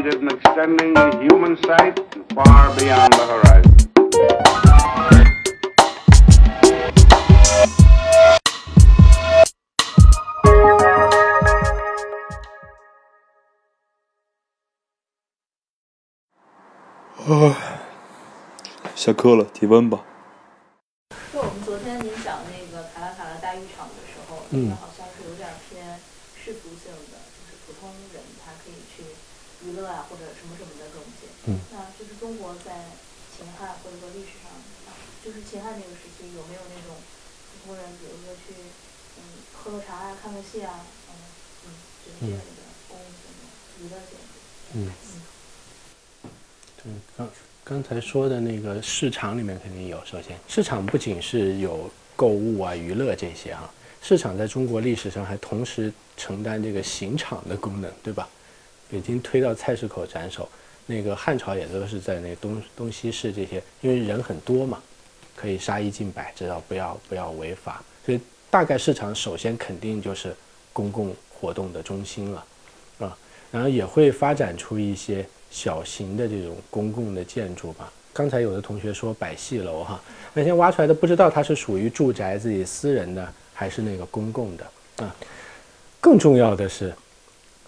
succeeded in extending the human sight far beyond the horizon. 下课了，提问吧。就我们昨天您讲那个卡拉卡拉大浴场的时候，嗯那个好像是有点偏世俗性的，就是普通人他可以去娱乐啊或者什么什么的东西。嗯那就是中国在秦汉或者说历史上，就是秦汉那个时期有没有那种普通人，比如说去嗯喝个茶啊、看个戏啊，嗯嗯，就是这样的公共的娱乐性的。嗯，对，刚刚才说的那个市场里面肯定有。首先，市场不仅是有购物啊、娱乐这些哈、市场在中国历史上还同时承担这个刑场的功能，对吧？北京推到菜市口斩首，那个汉朝也都是在那东东西市这些，因为人很多嘛，可以杀一儆百，只要不要不要违法，所以大概市场首先肯定就是公共活动的中心了，啊，然后也会发展出一些小型的这种公共的建筑吧。刚才有的同学说百戏楼哈，那些挖出来的不知道它是属于住宅自己私人的还是那个公共的啊。更重要的是，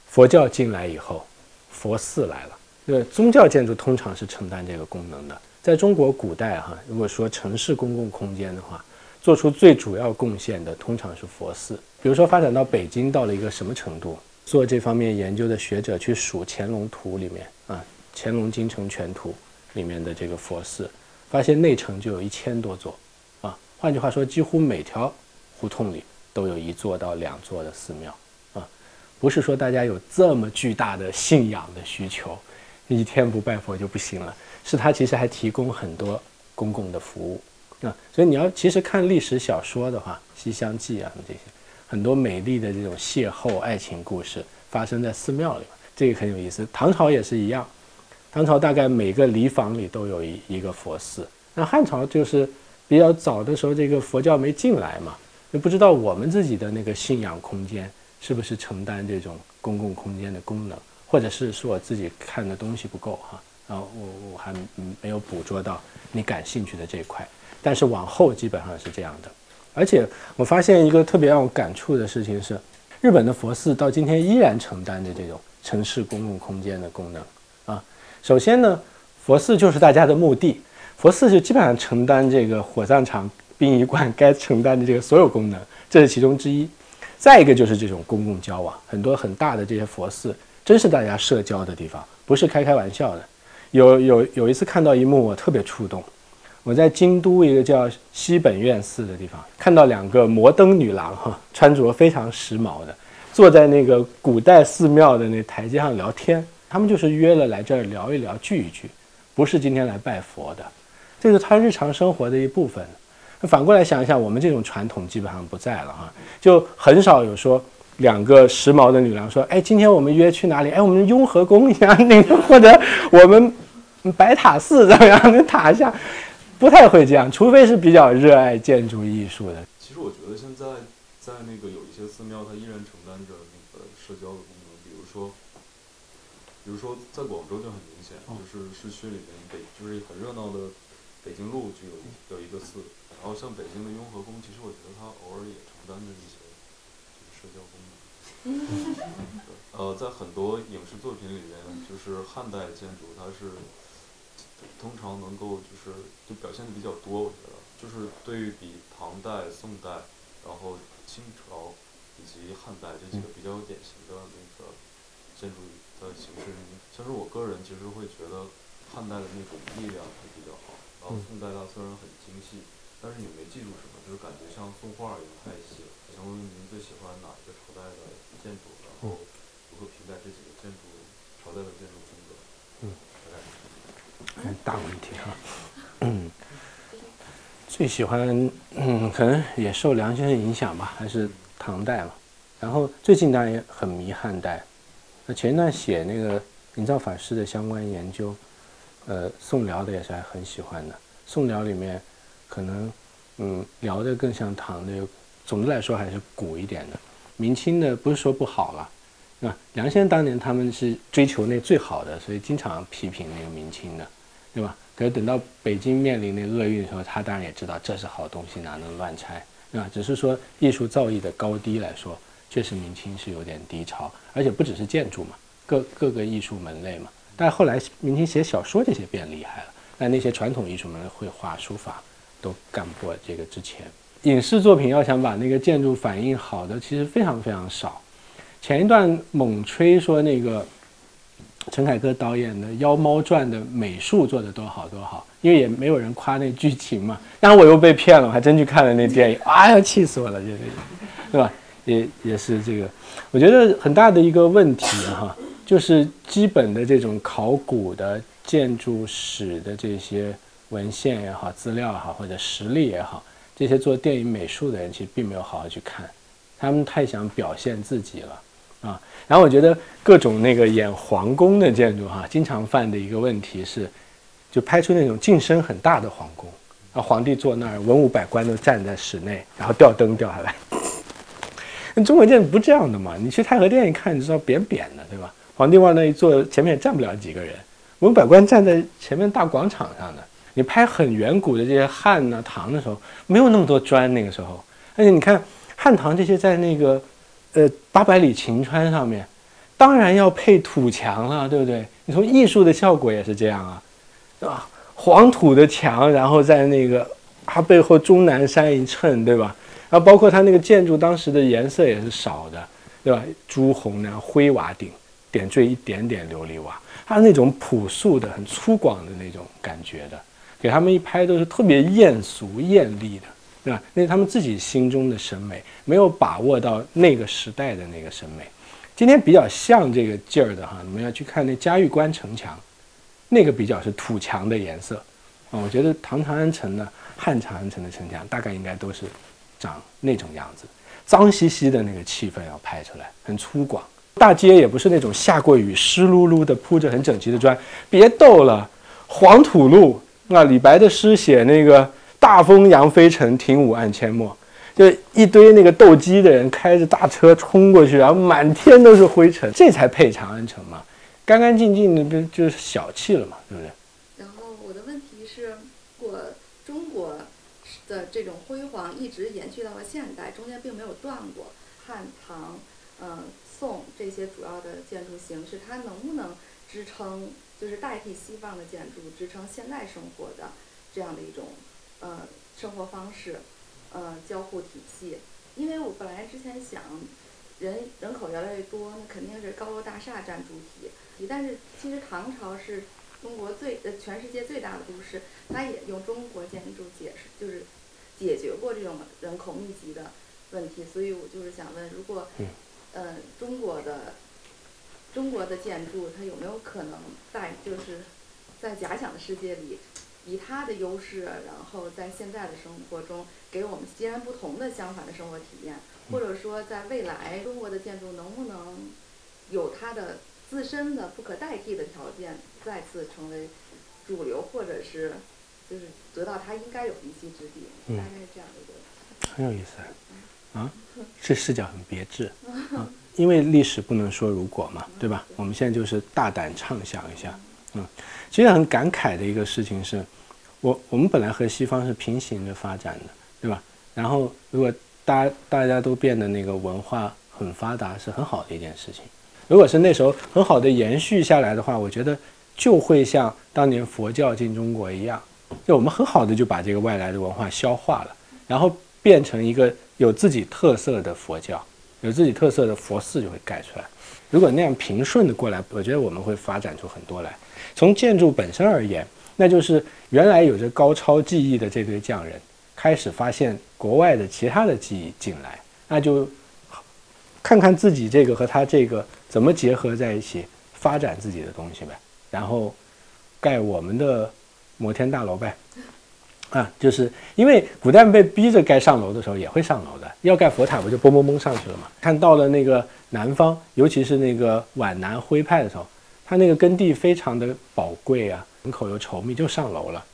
佛教进来以后，佛寺来了。呃，宗教建筑通常是承担这个功能的。在中国古代哈，如果说城市公共空间的话，做出最主要贡献的通常是佛寺。比如说发展到北京到了一个什么程度，做这方面研究的学者去数乾隆图里面啊，《乾隆京城全图》里面的这个佛寺，发现内城就有一千多座啊。换句话说，几乎每条胡同里都有一座到两座的寺庙啊。不是说大家有这么巨大的信仰的需求，一天不拜佛就不行了，是它其实还提供很多公共的服务啊。所以你要其实看历史小说的话，《西厢记》啊这些，很多美丽的这种邂逅爱情故事发生在寺庙里，这个很有意思。唐朝也是一样，唐朝大概每个里坊里都有一一个佛寺。那汉朝就是比较早的时候，这个佛教没进来嘛，就不知道我们自己的那个信仰空间是不是承担这种公共空间的功能，或者是说我自己看的东西不够哈，然后我我还没有捕捉到你感兴趣的这一块。但是往后基本上是这样的，而且我发现一个特别让我感触的事情是，日本的佛寺到今天依然承担着这种城市公共空间的功能啊。首先呢，佛寺就是大家的墓地，佛寺就基本上承担这个火葬场、殡仪馆该承担的这个所有功能，这是其中之一。再一个就是这种公共交往，很多很大的这些佛寺，真是大家社交的地方，不是开开玩笑的。有有有一次看到一幕，我特别触动。我在京都一个叫西本院寺的地方，看到两个摩登女郎哈，穿着非常时髦的，坐在那个古代寺庙的那台阶上聊天。他们就是约了来这儿聊一聊、聚一聚，不是今天来拜佛的，这是他日常生活的一部分。反过来想一想，我们这种传统基本上不在了哈，就很少有说两个时髦的女郎说：“哎，今天我们约去哪里？哎，我们雍和宫一下，那个或者我们白塔寺怎么样？那塔下。”不太会这样，除非是比较热爱建筑艺术的。其实我觉得现在在那个有一些寺庙，它依然承担着那个社交的功能。比如说，比如说在广州就很明显，就是市区里面北就是很热闹的北京路就有有一个寺，然后像北京的雍和宫，其实我觉得它偶尔也承担着一些这个社交功能。呃，在很多影视作品里面，就是汉代建筑，它是。通常能够就是就表现的比较多，我觉得就是对于比唐代、宋代，然后清朝以及汉代这几个比较典型的那个建筑的形式，像是我个人其实会觉得汉代的那种力量会比较好，然后宋代它虽然很精细，但是也没记住什么，就是感觉像宋画一样太细了。想问问您最喜欢哪一个朝代的建筑，然后如何评价这几个建筑朝代的建筑风格？嗯，大问题哈，嗯，最喜欢，嗯，可能也受梁先生影响吧，还是唐代嘛。然后最近当然也很迷汉代。那前一段写那个营造法师的相关研究，呃，宋辽的也是还很喜欢的。宋辽里面可能，嗯，聊的更像唐的，总的来说还是古一点的。明清的不是说不好了，吧？梁先生当年他们是追求那最好的，所以经常批评那个明清的，对吧？可是等到北京面临那厄运的时候，他当然也知道这是好东西，哪能乱拆，对吧？只是说艺术造诣的高低来说，确实明清是有点低潮，而且不只是建筑嘛，各各个艺术门类嘛。但后来明清写小说这些变厉害了，但那些传统艺术门类绘画、书法都干不过这个之前。影视作品要想把那个建筑反映好的，其实非常非常少。前一段猛吹说那个陈凯歌导演的《妖猫传》的美术做的多好多好，因为也没有人夸那剧情嘛。然后我又被骗了，我还真去看了那电影，哎呀，气死我了，这个，对吧？也也是这个，我觉得很大的一个问题哈，就是基本的这种考古的建筑史的这些文献也好、资料也好或者实例也好。这些做电影美术的人其实并没有好好去看，他们太想表现自己了啊。然后我觉得各种那个演皇宫的建筑哈，经常犯的一个问题是，就拍出那种进深很大的皇宫，啊，皇帝坐那儿，文武百官都站在室内，然后吊灯掉下来。那中国建筑不这样的嘛？你去太和殿一看，你知道扁扁的，对吧？皇帝往那一坐，前面也站不了几个人，文武百官站在前面大广场上的。你拍很远古的这些汉呐唐的时候，没有那么多砖，那个时候，而且你看汉唐这些在那个，呃八百里秦川上面，当然要配土墙了，对不对？你从艺术的效果也是这样啊，对吧？黄土的墙，然后在那个它背后终南山一衬，对吧？然后包括它那个建筑当时的颜色也是少的，对吧？朱红的灰瓦顶，点缀一点点琉璃瓦，它那种朴素的、很粗犷的那种感觉的。给他们一拍都是特别艳俗艳丽的，对吧？那是他们自己心中的审美，没有把握到那个时代的那个审美。今天比较像这个劲儿的哈，你们要去看那嘉峪关城墙，那个比较是土墙的颜色啊。我觉得唐长安城呢，汉长安城的城墙大概应该都是长那种样子，脏兮兮的那个气氛要拍出来，很粗犷。大街也不是那种下过雨湿漉漉的铺着很整齐的砖，别逗了，黄土路。那李白的诗写那个“大风扬飞尘，停舞暗阡陌”，就一堆那个斗鸡的人开着大车冲过去，然后满天都是灰尘，这才配长安城嘛？干干净净的，不就是小气了嘛？对不对？然后我的问题是，我中国的这种辉煌一直延续到了现代，中间并没有断过。汉唐、嗯、宋这些主要的建筑形式，它能不能支撑？就是代替西方的建筑支撑现代生活的这样的一种呃生活方式，呃交互体系。因为我本来之前想，人人口越来越多，那肯定是高楼大厦占主体。但是其实唐朝是中国最呃全世界最大的都市，它也用中国建筑解释，就是解决过这种人口密集的问题。所以我就是想问，如果呃中国的。中国的建筑，它有没有可能在就是在假想的世界里，以它的优势，然后在现在的生活中给我们截然不同的相反的生活体验？或者说，在未来中国的建筑能不能有它的自身的不可代替的条件，再次成为主流，或者是就是得到它应该有的一席之地？大概是这样的一个。很有意思啊，这视角很别致 啊。因为历史不能说如果嘛，对吧？我们现在就是大胆畅想一下，嗯，其实很感慨的一个事情是，我我们本来和西方是平行着发展的，对吧？然后如果大家大家都变得那个文化很发达，是很好的一件事情。如果是那时候很好的延续下来的话，我觉得就会像当年佛教进中国一样，就我们很好的就把这个外来的文化消化了，然后变成一个有自己特色的佛教。有自己特色的佛寺就会盖出来。如果那样平顺的过来，我觉得我们会发展出很多来。从建筑本身而言，那就是原来有着高超技艺的这堆匠人，开始发现国外的其他的技艺进来，那就看看自己这个和他这个怎么结合在一起，发展自己的东西呗。然后盖我们的摩天大楼呗。啊，就是因为古代被逼着盖上楼的时候也会上楼的，要盖佛塔不就嘣嘣嘣上去了嘛？看到了那个南方，尤其是那个皖南徽派的时候，他那个耕地非常的宝贵啊，人口又稠密，就上楼了。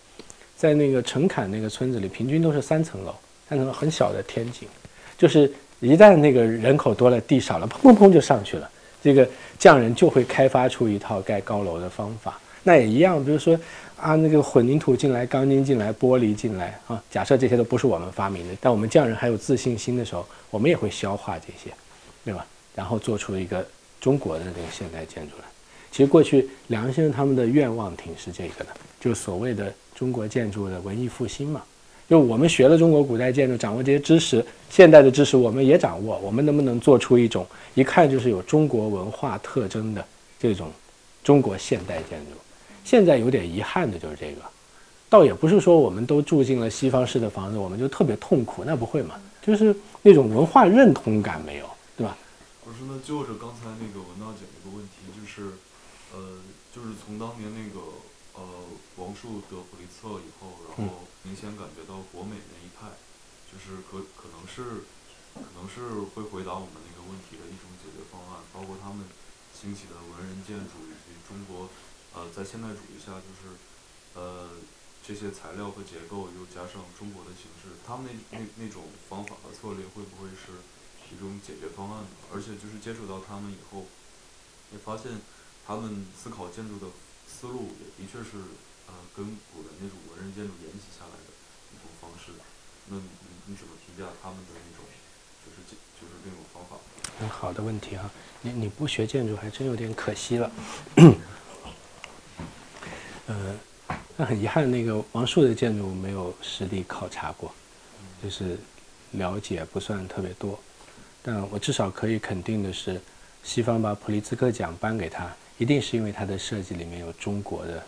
在那个陈坎那个村子里，平均都是三层楼，三层楼很小的天井，就是一旦那个人口多了，地少了，砰砰砰就上去了。这个匠人就会开发出一套盖高楼的方法。那也一样，比如说啊，那个混凝土进来，钢筋进来，玻璃进来啊，假设这些都不是我们发明的，但我们匠人还有自信心的时候，我们也会消化这些，对吧？然后做出一个中国的这个现代建筑来。其实过去梁先生他们的愿望挺是这个的，就所谓的中国建筑的文艺复兴嘛。就我们学了中国古代建筑，掌握这些知识，现代的知识我们也掌握，我们能不能做出一种一看就是有中国文化特征的这种中国现代建筑？现在有点遗憾的就是这个，倒也不是说我们都住进了西方式的房子，我们就特别痛苦，那不会嘛？就是那种文化认同感没有，对吧？我说呢，就着刚才那个文道讲一个问题，就是，呃，就是从当年那个呃王树得普利策以后，然后明显感觉到国美那一派，就是可可能是可能是会回答我们那个问题的一种解决方案，包括他们兴起的文人建筑以及中国。呃，在现代主义下，就是呃这些材料和结构，又加上中国的形式，他们那那那种方法和策略，会不会是一种解决方案呢？而且就是接触到他们以后，也发现他们思考建筑的思路，也的确是呃跟古人那种文人建筑沿袭下来的一种方式。那你你怎么评价他们的那种，就是就是那种方法？嗯好的问题啊，你你不学建筑还真有点可惜了。呃，那很遗憾，那个王树的建筑没有实地考察过，就是了解不算特别多。但我至少可以肯定的是，西方把普利兹克奖颁给他，一定是因为他的设计里面有中国的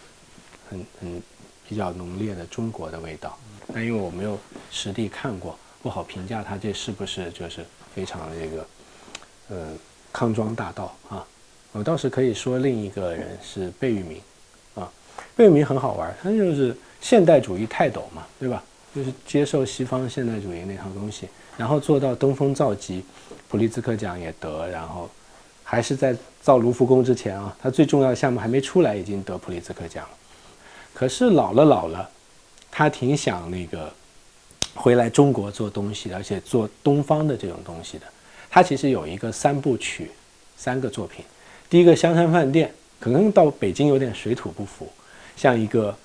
很很比较浓烈的中国的味道。但因为我没有实地看过，不好评价他这是不是就是非常这个呃康庄大道啊。我倒是可以说另一个人是贝聿铭。贝聿铭很好玩，他就是现代主义泰斗嘛，对吧？就是接受西方现代主义那套东西，然后做到登峰造极，普利兹克奖也得，然后还是在造卢浮宫之前啊，他最重要的项目还没出来，已经得普利兹克奖了。可是老了老了，他挺想那个回来中国做东西，而且做东方的这种东西的。他其实有一个三部曲，三个作品。第一个香山饭店，可能到北京有点水土不服。像一个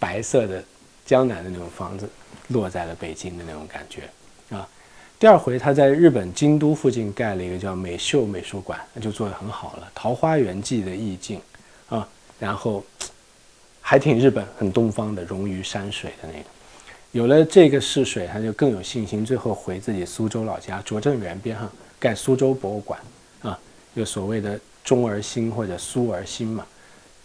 白色的江南的那种房子，落在了北京的那种感觉啊。第二回他在日本京都附近盖了一个叫美秀美术馆，那就做得很好了，《桃花源记》的意境啊，然后还挺日本、很东方的溶于山水的那个。有了这个试水，他就更有信心，最后回自己苏州老家拙政园边上盖苏州博物馆啊，就所谓的中而兴或者苏而兴嘛。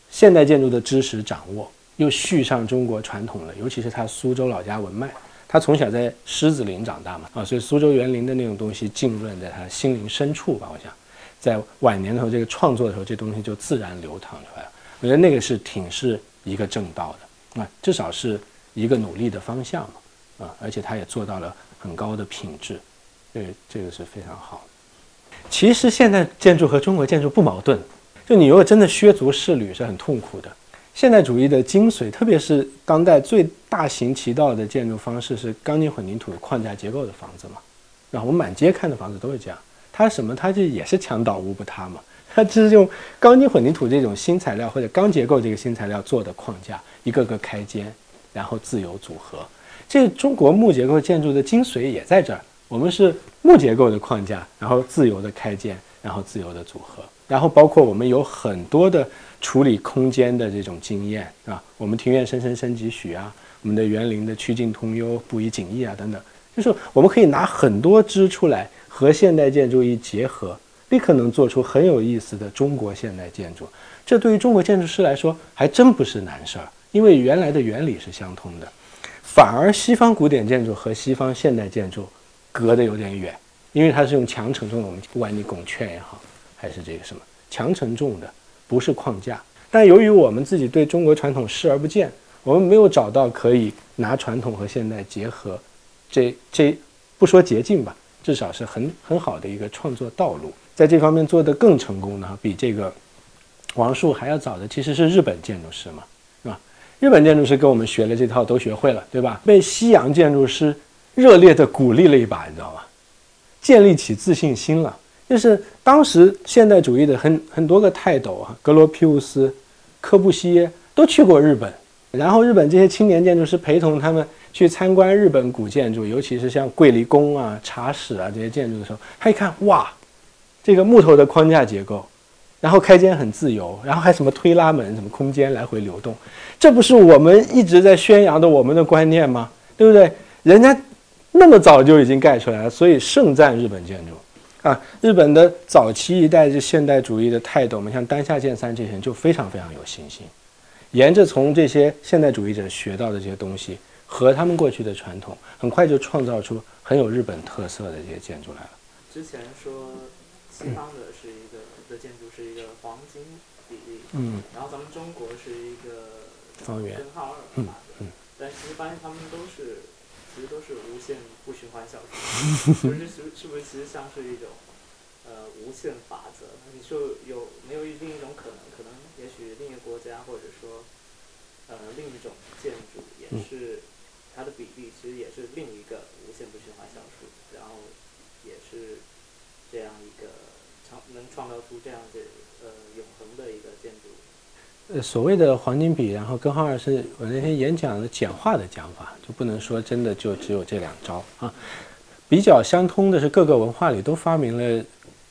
现代建筑的知识掌握，又续上中国传统了，尤其是他苏州老家文脉。他从小在狮子林长大嘛，啊，所以苏州园林的那种东西浸润在他心灵深处吧。我想，在晚年的时候，这个创作的时候，这东西就自然流淌出来了。我觉得那个是挺是一个正道的啊，至少是一个努力的方向嘛，啊，而且他也做到了很高的品质，这这个是非常好。其实现代建筑和中国建筑不矛盾。就你如果真的削足适履是很痛苦的。现代主义的精髓，特别是当代最大行其道的建筑方式是钢筋混凝土框架结构的房子嘛？然后我们满街看的房子都是这样。它什么？它就也是墙倒屋不塌嘛。它就是用钢筋混凝土这种新材料或者钢结构这个新材料做的框架，一个个开间，然后自由组合。这中国木结构建筑的精髓也在这儿。我们是木结构的框架，然后自由的开间，然后自由的组合。然后包括我们有很多的处理空间的这种经验啊，我们庭院深深深几许啊，我们的园林的曲径通幽不以景异啊等等，就是我们可以拿很多支出来和现代建筑一结合，立刻能做出很有意思的中国现代建筑。这对于中国建筑师来说还真不是难事儿，因为原来的原理是相通的，反而西方古典建筑和西方现代建筑隔得有点远，因为它是用墙承重的，我们不管你拱券也好。还是这个什么强承重的，不是框架。但由于我们自己对中国传统视而不见，我们没有找到可以拿传统和现代结合，这这不说捷径吧，至少是很很好的一个创作道路。在这方面做得更成功呢，比这个王树还要早的，其实是日本建筑师嘛，是吧？日本建筑师跟我们学了这套都学会了，对吧？被西洋建筑师热烈地鼓励了一把，你知道吗？建立起自信心了。就是当时现代主义的很很多个泰斗啊，格罗皮乌斯、柯布西耶都去过日本，然后日本这些青年建筑师陪同他们去参观日本古建筑，尤其是像桂离宫啊、茶室啊这些建筑的时候，他一看哇，这个木头的框架结构，然后开间很自由，然后还什么推拉门，什么空间来回流动，这不是我们一直在宣扬的我们的观念吗？对不对？人家那么早就已经盖出来了，所以盛赞日本建筑。啊，日本的早期一代就现代主义的泰斗们，像丹下健三这些人就非常非常有信心，沿着从这些现代主义者学到的这些东西和他们过去的传统，很快就创造出很有日本特色的这些建筑来了。之前说西方的是一个的建筑是一个黄金比例，嗯，然后咱们中国是一个方圆根号二嗯嗯但其实发现他们都是其实都是无限不循环小数，就是是是不是其实像是一种呃无限法则？你说有没有另一种可能？可能也许另一个国家或者说呃另一种建筑也是它的比例其实也是另一个无限不循环小数，然后也是这样一个创能创造出这样的呃永恒的一个建筑。呃，所谓的黄金比，然后根号二是我那天演讲的简化的讲法，就不能说真的就只有这两招啊。比较相通的是各个文化里都发明了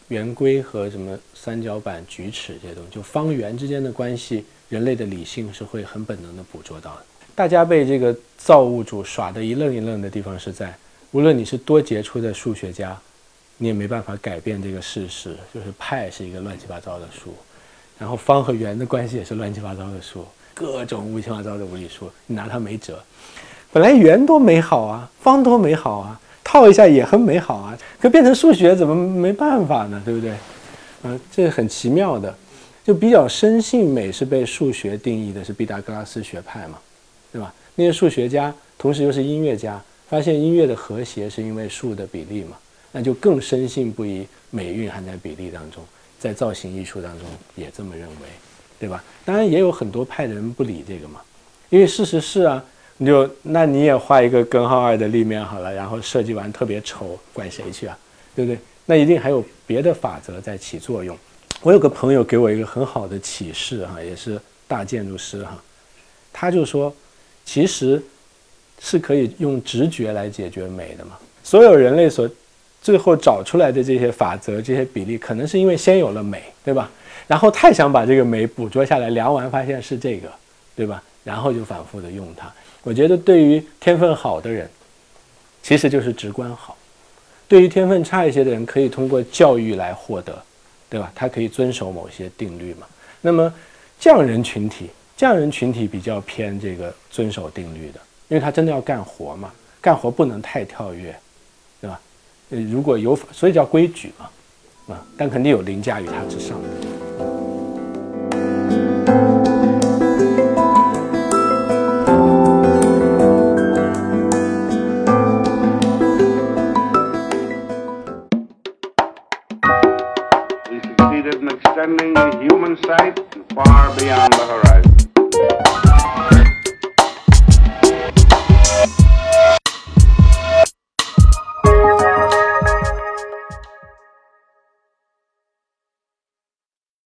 圆规和什么三角板、矩尺这些东西，就方圆之间的关系，人类的理性是会很本能的捕捉到的。大家被这个造物主耍得一愣一愣的地方是在，无论你是多杰出的数学家，你也没办法改变这个事实，就是派是一个乱七八糟的数。然后方和圆的关系也是乱七八糟的数，各种乌七八糟的无理数，你拿它没辙。本来圆多美好啊，方多美好啊，套一下也很美好啊，可变成数学怎么没办法呢？对不对？嗯、这很奇妙的。就比较深信美是被数学定义的，是毕达哥拉斯学派嘛，对吧？那些数学家同时又是音乐家，发现音乐的和谐是因为数的比例嘛，那就更深信不疑美蕴含在比例当中。在造型艺术当中也这么认为，对吧？当然也有很多派的人不理这个嘛，因为事实是啊，你就那你也画一个根号二的立面好了，然后设计完特别丑，怪谁去啊？对不对？那一定还有别的法则在起作用。我有个朋友给我一个很好的启示哈、也是大建筑师哈、他就说，其实是可以用直觉来解决美的嘛。所有人类所最后找出来的这些法则、这些比例，可能是因为先有了美，对吧？然后太想把这个美捕捉下来，量完发现是这个，对吧？然后就反复的用它。我觉得对于天分好的人，其实就是直观好；对于天分差一些的人，可以通过教育来获得，对吧？他可以遵守某些定律嘛。那么匠人群体，匠人群体比较偏这个遵守定律的，因为他真的要干活嘛，干活不能太跳跃，如果有法，所以叫规矩嘛，啊，但肯定有凌驾于它之上的。